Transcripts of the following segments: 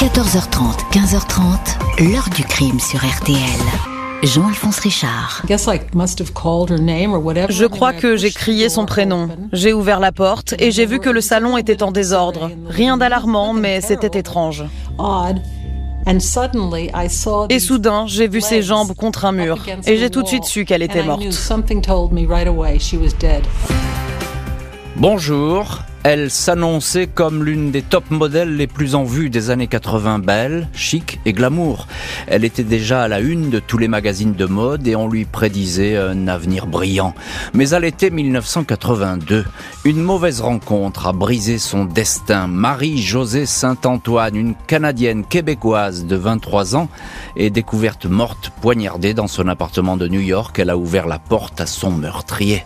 14h30, 15h30, l'heure du crime sur RTL. Jean-Alphonse Richard. Je crois que j'ai crié son prénom. J'ai ouvert la porte et j'ai vu que le salon était en désordre. Rien d'alarmant, mais c'était étrange. Et soudain, j'ai vu ses jambes contre un mur et j'ai tout de suite su qu'elle était morte. Bonjour, elle s'annonçait comme l'une des top modèles les plus en vue des années 80, belle, chic et glamour. Elle était déjà à la une de tous les magazines de mode et on lui prédisait un avenir brillant. Mais à l'été 1982, une mauvaise rencontre a brisé son destin. Marie-Josée Saint-Antoine, une Canadienne québécoise de 23 ans, est découverte morte, poignardée dans son appartement de New York. Elle a ouvert la porte à son meurtrier.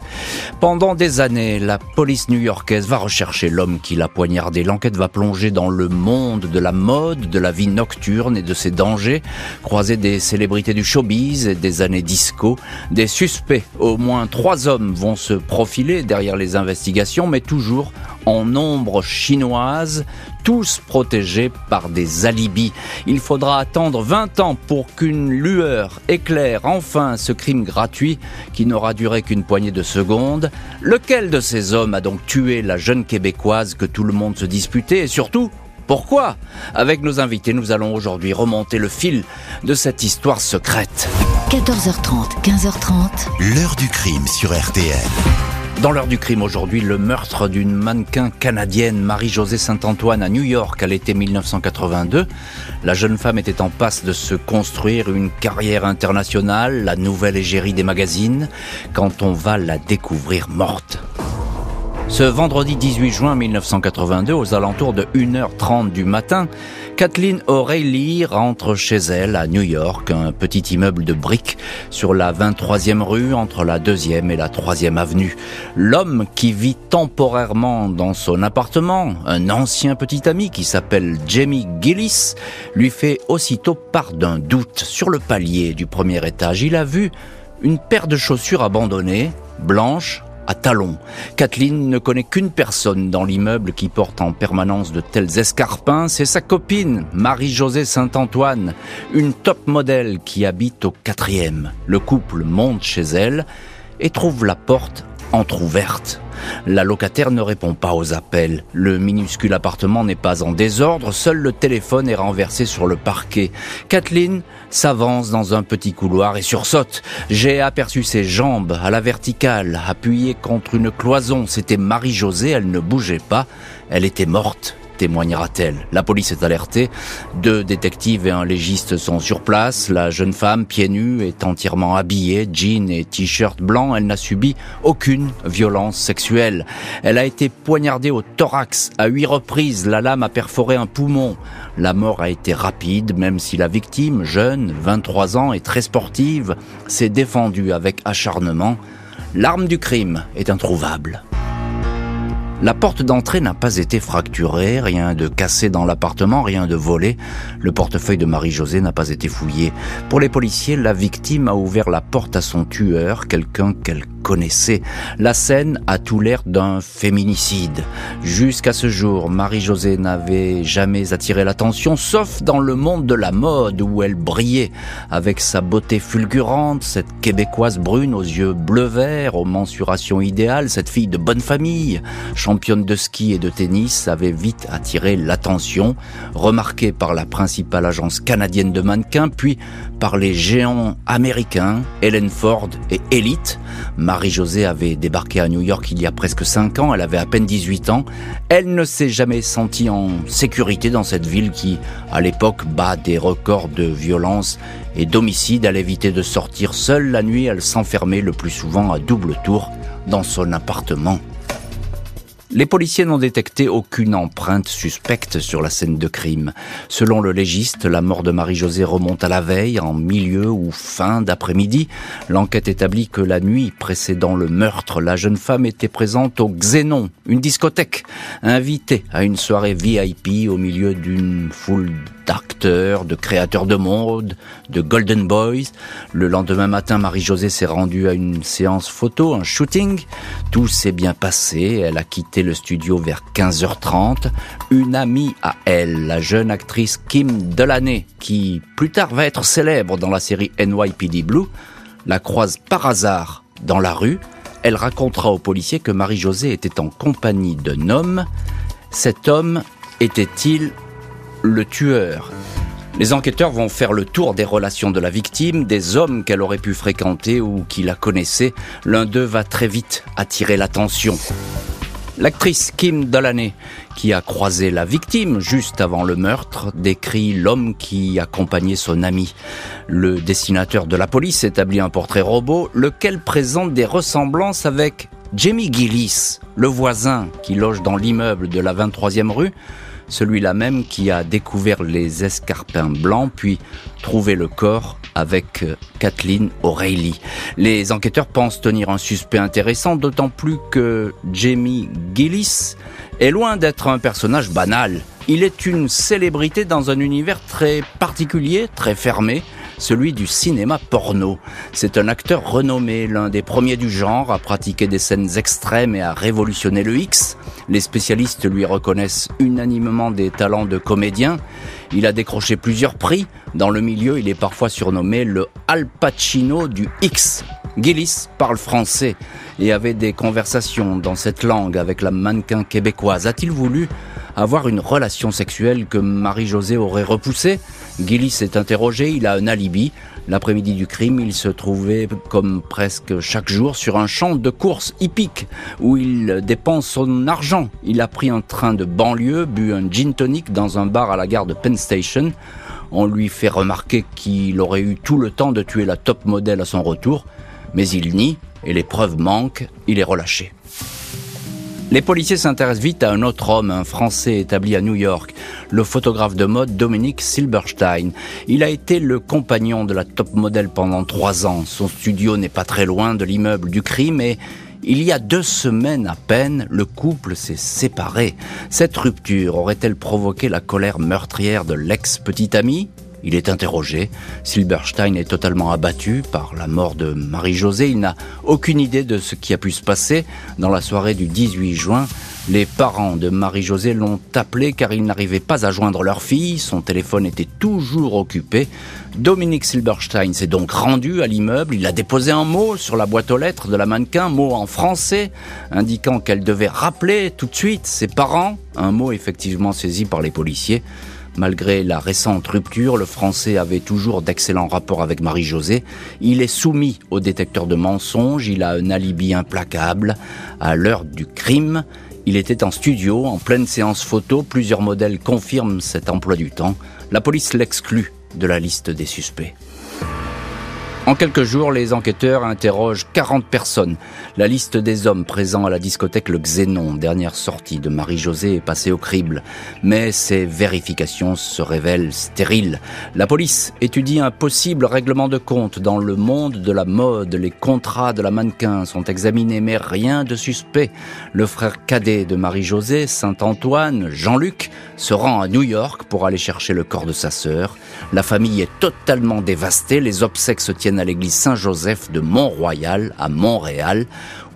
Pendant des années, la police new-yorkaise va rechercher chercher l'homme qui l'a poignardé. L'enquête va plonger dans le monde de la mode, de la vie nocturne et de ses dangers, croiser des célébrités du showbiz et des années disco. Des suspects, au moins trois hommes vont se profiler derrière les investigations, mais toujours en nombre chinoise, tous protégés par des alibis. Il faudra attendre 20 ans pour qu'une lueur éclaire enfin ce crime gratuit qui n'aura duré qu'une poignée de secondes. Lequel de ces hommes a donc tué la jeune québécoise que tout le monde se disputait et surtout pourquoi? Avec nos invités, nous allons aujourd'hui remonter le fil de cette histoire secrète. 14h30, 15h30. L'heure du crime sur RTL. Dans l'heure du crime aujourd'hui, le meurtre d'une mannequin canadienne, Marie-Josée Saint-Antoine, à New York à l'été 1982. La jeune femme était en passe de se construire une carrière internationale, la nouvelle égérie des magazines, quand on va la découvrir morte. Ce vendredi 18 juin 1982, aux alentours de 1h30 du matin, Kathleen O'Reilly rentre chez elle à New York, un petit immeuble de briques sur la 23e rue entre la 2e et la 3e avenue. L'homme qui vit temporairement dans son appartement, un ancien petit ami qui s'appelle Jamie Gillis, lui fait aussitôt part d'un doute sur le palier du premier étage. Il a vu une paire de chaussures abandonnées, blanches, à talons. Kathleen ne connaît qu'une personne dans l'immeuble qui porte en permanence de tels escarpins, c'est sa copine, Marie-Josée Saint-Antoine, une top modèle qui habite au quatrième. Le couple monte chez elle et trouve la porte entr'ouverte. La locataire ne répond pas aux appels. Le minuscule appartement n'est pas en désordre, seul le téléphone est renversé sur le parquet. Kathleen s'avance dans un petit couloir et sursaute. J'ai aperçu ses jambes à la verticale, appuyées contre une cloison. C'était Marie-Josée, elle ne bougeait pas. Elle était morte témoignera-t-elle La police est alertée. Deux détectives et un légiste sont sur place. La jeune femme, pieds nus, est entièrement habillée, jean et t-shirt blanc. Elle n'a subi aucune violence sexuelle. Elle a été poignardée au thorax à huit reprises. La lame a perforé un poumon. La mort a été rapide, même si la victime, jeune, 23 ans et très sportive, s'est défendue avec acharnement. L'arme du crime est introuvable. La porte d'entrée n'a pas été fracturée, rien de cassé dans l'appartement, rien de volé. Le portefeuille de Marie-Josée n'a pas été fouillé. Pour les policiers, la victime a ouvert la porte à son tueur, quelqu'un qu'elle connaissait. La scène a tout l'air d'un féminicide. Jusqu'à ce jour, Marie-Josée n'avait jamais attiré l'attention, sauf dans le monde de la mode où elle brillait avec sa beauté fulgurante, cette québécoise brune aux yeux bleu-vert, aux mensurations idéales, cette fille de bonne famille, championne de ski et de tennis, avait vite attiré l'attention, remarquée par la principale agence canadienne de mannequins, puis par les géants américains, Helen Ford et Elite. Marie-Josée avait débarqué à New York il y a presque 5 ans, elle avait à peine 18 ans. Elle ne s'est jamais sentie en sécurité dans cette ville qui, à l'époque, bat des records de violence et d'homicide. Elle évitait de sortir seule la nuit, elle s'enfermait le plus souvent à double tour dans son appartement. Les policiers n'ont détecté aucune empreinte suspecte sur la scène de crime. Selon le légiste, la mort de Marie-Josée remonte à la veille, en milieu ou fin d'après-midi. L'enquête établit que la nuit précédant le meurtre, la jeune femme était présente au Xénon, une discothèque, invitée à une soirée VIP au milieu d'une foule d'acteurs, de créateurs de mode, de Golden Boys. Le lendemain matin, Marie-Josée s'est rendue à une séance photo, un shooting. Tout s'est bien passé. Elle a quitté le studio vers 15h30. Une amie à elle, la jeune actrice Kim Delaney, qui plus tard va être célèbre dans la série NYPD Blue, la croise par hasard dans la rue. Elle racontera aux policiers que Marie-Josée était en compagnie d'un homme. Cet homme était-il le tueur les enquêteurs vont faire le tour des relations de la victime, des hommes qu'elle aurait pu fréquenter ou qui la connaissaient. L'un d'eux va très vite attirer l'attention. L'actrice Kim Delaney, qui a croisé la victime juste avant le meurtre, décrit l'homme qui accompagnait son ami. Le dessinateur de la police établit un portrait robot, lequel présente des ressemblances avec Jamie Gillis, le voisin qui loge dans l'immeuble de la 23e rue, celui-là même qui a découvert les escarpins blancs puis trouvé le corps avec euh, Kathleen O'Reilly. Les enquêteurs pensent tenir un suspect intéressant, d'autant plus que Jamie Gillis est loin d'être un personnage banal. Il est une célébrité dans un univers très particulier, très fermé, celui du cinéma porno. C'est un acteur renommé, l'un des premiers du genre à pratiquer des scènes extrêmes et à révolutionner le X. Les spécialistes lui reconnaissent unanimement des talents de comédien. Il a décroché plusieurs prix. Dans le milieu, il est parfois surnommé le Al Pacino du X. Gillis parle français et avait des conversations dans cette langue avec la mannequin québécoise. A-t-il voulu avoir une relation sexuelle que Marie-Josée aurait repoussée? Gillis est interrogé, il a un alibi. L'après-midi du crime, il se trouvait, comme presque chaque jour, sur un champ de course hippique où il dépense son argent. Il a pris un train de banlieue, bu un gin tonic dans un bar à la gare de Penn Station. On lui fait remarquer qu'il aurait eu tout le temps de tuer la top modèle à son retour, mais il nie et les preuves manquent, il est relâché. Les policiers s'intéressent vite à un autre homme, un Français établi à New York, le photographe de mode Dominique Silberstein. Il a été le compagnon de la top modèle pendant trois ans. Son studio n'est pas très loin de l'immeuble du crime et il y a deux semaines à peine, le couple s'est séparé. Cette rupture aurait-elle provoqué la colère meurtrière de l'ex-petite amie? Il est interrogé. Silberstein est totalement abattu par la mort de Marie-Josée. Il n'a aucune idée de ce qui a pu se passer. Dans la soirée du 18 juin, les parents de Marie-Josée l'ont appelé car ils n'arrivaient pas à joindre leur fille. Son téléphone était toujours occupé. Dominique Silberstein s'est donc rendu à l'immeuble. Il a déposé un mot sur la boîte aux lettres de la mannequin, mot en français, indiquant qu'elle devait rappeler tout de suite ses parents. Un mot effectivement saisi par les policiers. Malgré la récente rupture, le Français avait toujours d'excellents rapports avec Marie-Josée. Il est soumis au détecteur de mensonges, il a un alibi implacable. À l'heure du crime, il était en studio, en pleine séance photo. Plusieurs modèles confirment cet emploi du temps. La police l'exclut de la liste des suspects. En quelques jours, les enquêteurs interrogent 40 personnes. La liste des hommes présents à la discothèque Le Xénon, dernière sortie de Marie-Josée, est passée au crible. Mais ces vérifications se révèlent stériles. La police étudie un possible règlement de compte dans le monde de la mode. Les contrats de la mannequin sont examinés, mais rien de suspect. Le frère cadet de Marie-Josée, Saint-Antoine, Jean-Luc, se rend à New York pour aller chercher le corps de sa sœur. La famille est totalement dévastée. Les obsèques se tiennent à l'église Saint-Joseph de Mont-Royal, à Montréal,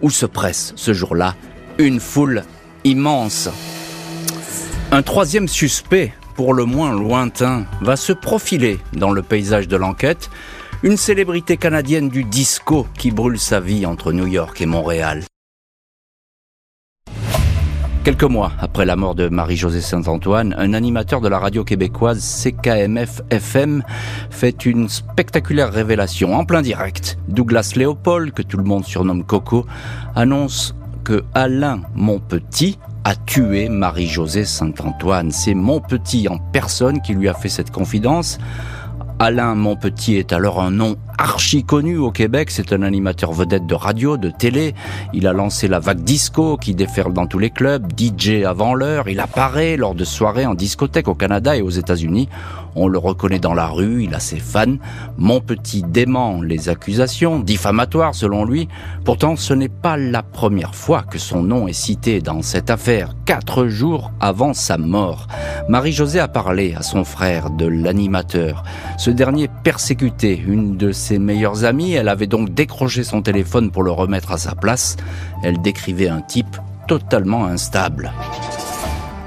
où se presse ce jour-là une foule immense. Un troisième suspect, pour le moins lointain, va se profiler dans le paysage de l'enquête, une célébrité canadienne du disco qui brûle sa vie entre New York et Montréal. Quelques mois après la mort de Marie-Josée Saint-Antoine, un animateur de la radio québécoise CKMF FM fait une spectaculaire révélation en plein direct. Douglas Léopold, que tout le monde surnomme Coco, annonce que Alain Monpetit a tué Marie-Josée Saint-Antoine. C'est Monpetit en personne qui lui a fait cette confidence. Alain Monpetit est alors un nom archi connu au Québec. C'est un animateur vedette de radio, de télé. Il a lancé la vague disco qui déferle dans tous les clubs, DJ avant l'heure. Il apparaît lors de soirées en discothèque au Canada et aux États-Unis. On le reconnaît dans la rue, il a ses fans. Mon petit dément les accusations, diffamatoires selon lui. Pourtant, ce n'est pas la première fois que son nom est cité dans cette affaire, quatre jours avant sa mort. Marie-Josée a parlé à son frère de l'animateur. Ce dernier persécutait une de ses meilleures amies. Elle avait donc décroché son téléphone pour le remettre à sa place. Elle décrivait un type totalement instable.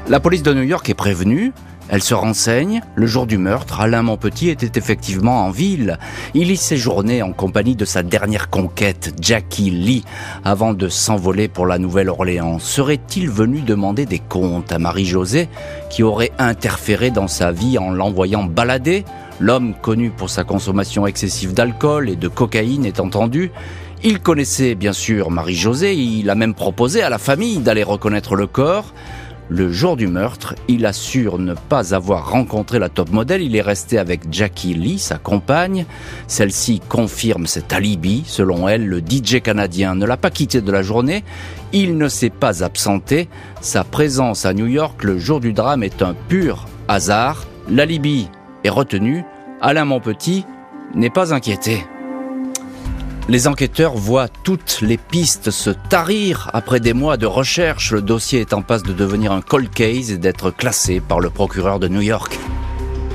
La police de New York est prévenue. Elle se renseigne. Le jour du meurtre, Alain Monpetit était effectivement en ville. Il y séjournait en compagnie de sa dernière conquête, Jackie Lee, avant de s'envoler pour la Nouvelle-Orléans. Serait-il venu demander des comptes à Marie-Josée, qui aurait interféré dans sa vie en l'envoyant balader? L'homme connu pour sa consommation excessive d'alcool et de cocaïne est entendu. Il connaissait bien sûr Marie-Josée, il a même proposé à la famille d'aller reconnaître le corps. Le jour du meurtre, il assure ne pas avoir rencontré la top modèle, il est resté avec Jackie Lee, sa compagne. Celle-ci confirme cet alibi. Selon elle, le DJ canadien ne l'a pas quitté de la journée, il ne s'est pas absenté. Sa présence à New York le jour du drame est un pur hasard. L'alibi est retenu. Alain Monpetit n'est pas inquiété. Les enquêteurs voient toutes les pistes se tarir. Après des mois de recherche, le dossier est en passe de devenir un cold case et d'être classé par le procureur de New York.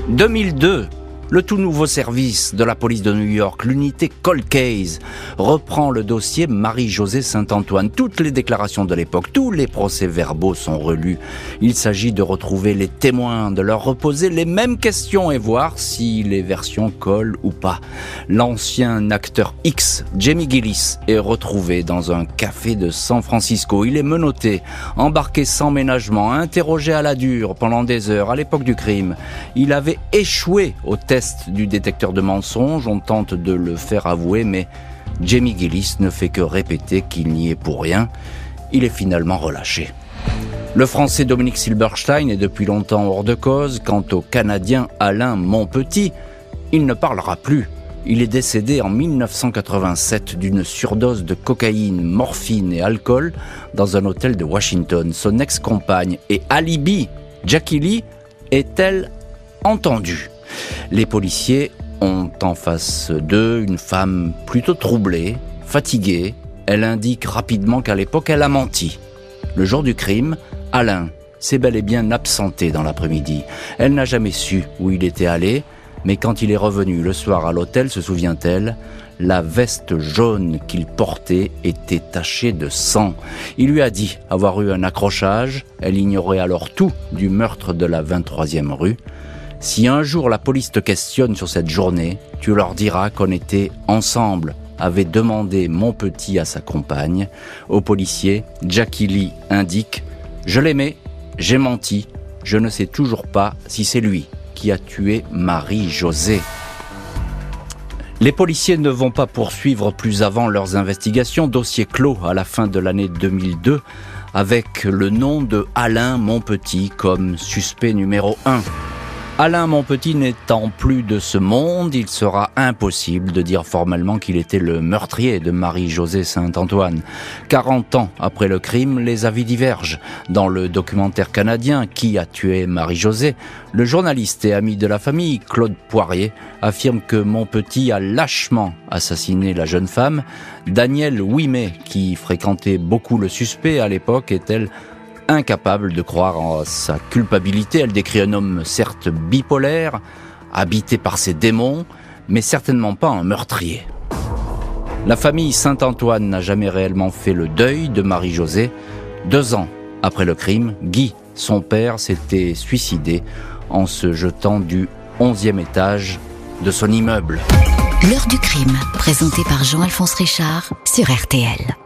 2002, le tout nouveau service de la police de New York, l'unité Cold Case, reprend le dossier Marie-Josée Saint-Antoine. Toutes les déclarations de l'époque, tous les procès-verbaux sont relus. Il s'agit de retrouver les témoins, de leur reposer les mêmes questions et voir si les versions collent ou pas. L'ancien acteur X, Jamie Gillis, est retrouvé dans un café de San Francisco. Il est menotté, embarqué sans ménagement, interrogé à la dure pendant des heures à l'époque du crime. Il avait échoué au test du détecteur de mensonges, on tente de le faire avouer, mais Jamie Gillis ne fait que répéter qu'il n'y est pour rien. Il est finalement relâché. Le français Dominique Silberstein est depuis longtemps hors de cause. Quant au Canadien Alain Monpetit, il ne parlera plus. Il est décédé en 1987 d'une surdose de cocaïne, morphine et alcool dans un hôtel de Washington. Son ex-compagne et alibi, Jackie Lee, est-elle entendue? Les policiers ont en face d'eux une femme plutôt troublée, fatiguée. Elle indique rapidement qu'à l'époque, elle a menti. Le jour du crime, Alain s'est bel et bien absenté dans l'après-midi. Elle n'a jamais su où il était allé, mais quand il est revenu le soir à l'hôtel, se souvient-elle, la veste jaune qu'il portait était tachée de sang. Il lui a dit avoir eu un accrochage, elle ignorait alors tout du meurtre de la 23e rue. Si un jour la police te questionne sur cette journée, tu leur diras qu'on était ensemble, avait demandé mon petit à sa compagne. Au policier, Jackie Lee indique Je l'aimais, j'ai menti, je ne sais toujours pas si c'est lui qui a tué Marie-Josée. Les policiers ne vont pas poursuivre plus avant leurs investigations. Dossier clos à la fin de l'année 2002 avec le nom de Alain Monpetit comme suspect numéro 1. Alain Monpetit n'étant plus de ce monde, il sera impossible de dire formellement qu'il était le meurtrier de Marie-Josée Saint-Antoine. 40 ans après le crime, les avis divergent. Dans le documentaire canadien Qui a tué Marie-Josée, le journaliste et ami de la famille, Claude Poirier, affirme que Monpetit a lâchement assassiné la jeune femme. Daniel Ouimet, qui fréquentait beaucoup le suspect à l'époque, est-elle incapable de croire en sa culpabilité. Elle décrit un homme certes bipolaire, habité par ses démons, mais certainement pas un meurtrier. La famille Saint-Antoine n'a jamais réellement fait le deuil de Marie-Josée. Deux ans après le crime, Guy, son père, s'était suicidé en se jetant du onzième étage de son immeuble. L'heure du crime, présenté par Jean-Alphonse Richard sur RTL.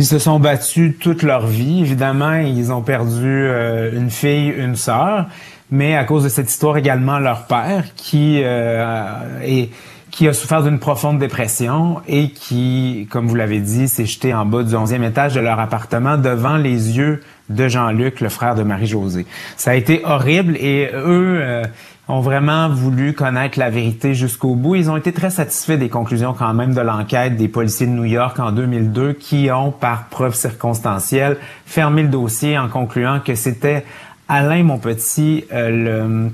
Ils se sont battus toute leur vie. Évidemment, ils ont perdu euh, une fille, une sœur, mais à cause de cette histoire également leur père qui euh, est qui a souffert d'une profonde dépression et qui, comme vous l'avez dit, s'est jeté en bas du 11e étage de leur appartement devant les yeux de Jean-Luc, le frère de Marie-Josée. Ça a été horrible et eux euh, ont vraiment voulu connaître la vérité jusqu'au bout. Ils ont été très satisfaits des conclusions quand même de l'enquête des policiers de New York en 2002 qui ont, par preuve circonstancielle, fermé le dossier en concluant que c'était Alain Monpetit, euh,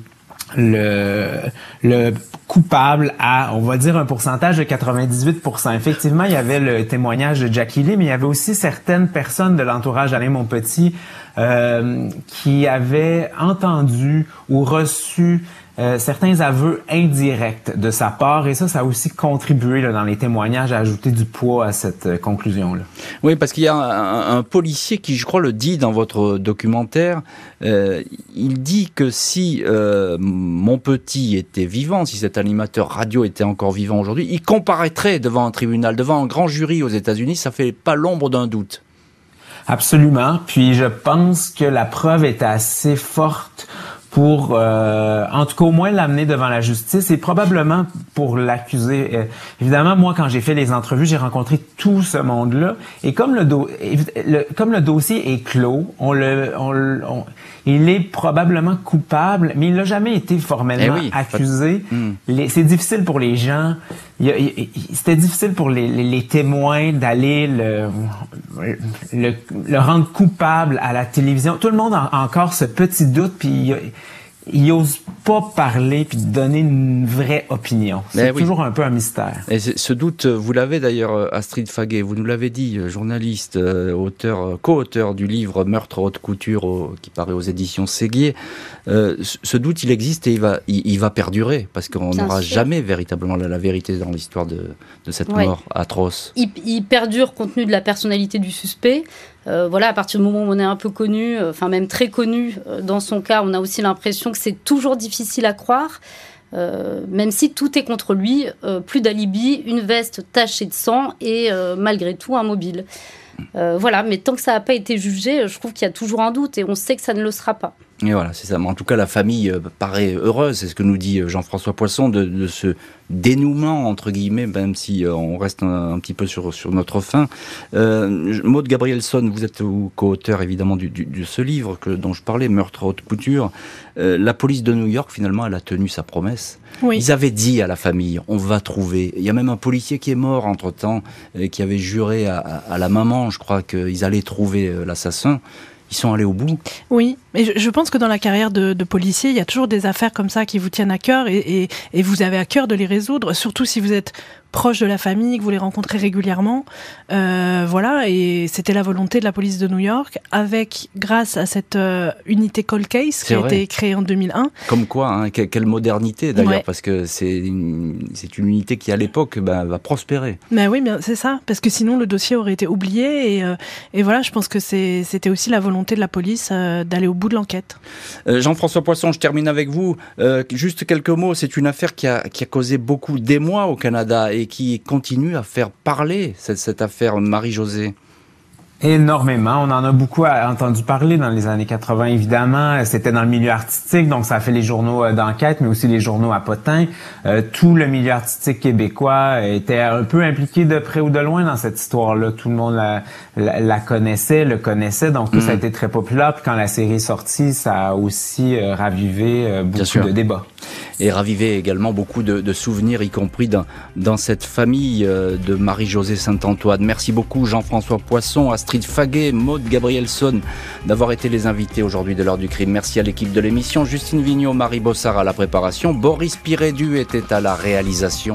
le, le, le coupable à, on va dire, un pourcentage de 98 Effectivement, il y avait le témoignage de Jackie Lee, mais il y avait aussi certaines personnes de l'entourage d'Alain Monpetit euh, qui avaient entendu ou reçu euh, certains aveux indirects de sa part et ça, ça a aussi contribué là, dans les témoignages à ajouter du poids à cette euh, conclusion-là. Oui, parce qu'il y a un, un, policier qui, je crois, le dit dans votre documentaire. Euh, il dit que si euh, mon petit était vivant, si cet animateur radio était encore vivant aujourd'hui, il comparaîtrait devant un tribunal, devant un grand jury aux États-Unis. Ça fait pas l'ombre d'un doute. Absolument. Puis je pense que la preuve est assez forte pour, euh, en tout cas au moins l'amener devant la justice et probablement pour l'accuser. Euh, évidemment, moi quand j'ai fait les entrevues, j'ai rencontré tout ce monde-là et comme le, comme le dossier est clos, on le, on, il est probablement coupable, mais il n'a jamais été formellement eh accusé. Hmm. C'est difficile pour les gens. C'était difficile pour les, les, témoins d'aller le, le, le, rendre coupable à la télévision. Tout le monde a encore ce petit doute, puis il ose pas parler puis donner une vraie opinion. C'est toujours un peu un mystère. Et ce doute, vous l'avez d'ailleurs, euh, Astrid Faguet, vous nous l'avez dit, euh, journaliste, euh, auteur, co-auteur du livre Meurtre haute couture qui paraît aux éditions Séguier. ce doute, il existe et il va, il, va perdurer parce qu'on n'aura jamais véritablement la, vérité dans l'histoire de, de, cette mort atroce. Il, il perdure compte tenu de la personnalité du suspect. Euh, voilà, à partir du moment où on est un peu connu, euh, enfin même très connu, euh, dans son cas, on a aussi l'impression que c'est toujours difficile à croire. même si tout est contre lui, plus d'alibi, une veste tachée de sang et malgré tout un mobile. voilà, mais tant que ça n'a pas été jugé, je trouve qu'il y a toujours un doute et on sait que ça ne le sera pas. Et voilà, c'est ça. Mais en tout cas, la famille paraît heureuse, c'est ce que nous dit Jean-François Poisson, de, de, ce dénouement, entre guillemets, même si euh, on reste un, petit peu sur, sur notre fin. Euh, Maud Gabrielson, vous êtes co-auteur évidemment du, de ce livre que, dont je parlais, Meurtre haute couture. Euh, la police de New York, finalement, elle a tenu sa promesse. Ils avaient dit à la famille, on va trouver. Il y a même un policier qui est mort entre-temps, euh, qui avait juré à, à la maman, je crois, qu'ils allaient trouver l'assassin ils sont allés au bout. Oui, mais je, pense que dans la carrière de, policier, il y a toujours des affaires comme ça qui vous tiennent à cœur et, vous avez à cœur de les résoudre, surtout si vous êtes proche de la famille, que vous les rencontrez régulièrement. Euh, voilà, et c'était la volonté de la police de New York, avec grâce à cette euh, unité Cold Case qui a été créée en 2001. Comme quoi, hein, quelle modernité d'ailleurs, parce que c'est une, une unité qui à l'époque ben, va prospérer. Ben oui, bien c'est ça, parce que sinon le dossier aurait été oublié et, euh, et voilà, je pense que c'était aussi la volonté de la police d'aller au bout de l'enquête. Jean-François Poisson, je termine avec vous. juste quelques mots, c'est une affaire qui a, qui a causé beaucoup d'émoi au Canada et qui continue à faire parler cette, cette affaire Marie-Josée Énormément. On en a beaucoup entendu parler dans les années 80, évidemment. C'était dans le milieu artistique, donc ça a fait les journaux euh, d'enquête, mais aussi les journaux à potins. Euh, tout le milieu artistique québécois était un peu impliqué de près ou de loin dans cette histoire-là. Tout le monde la, la, connaissait, le connaissait, donc ça a mm. été très populaire. Puis quand la série est sortie, ça a aussi euh, ravivé beaucoup de débats. Et ravivé également beaucoup de, souvenirs, y compris dans, cette famille de Marie-Josée Saint-Antoine. Merci beaucoup Jean-François Poisson, Astrid Faguet, Maude Gabrielson d'avoir été les invités aujourd'hui de l'heure du crime. Merci à l'équipe de l'émission, Justine Vignot, Marie Bossard à la préparation, Boris Pirédu était à la réalisation.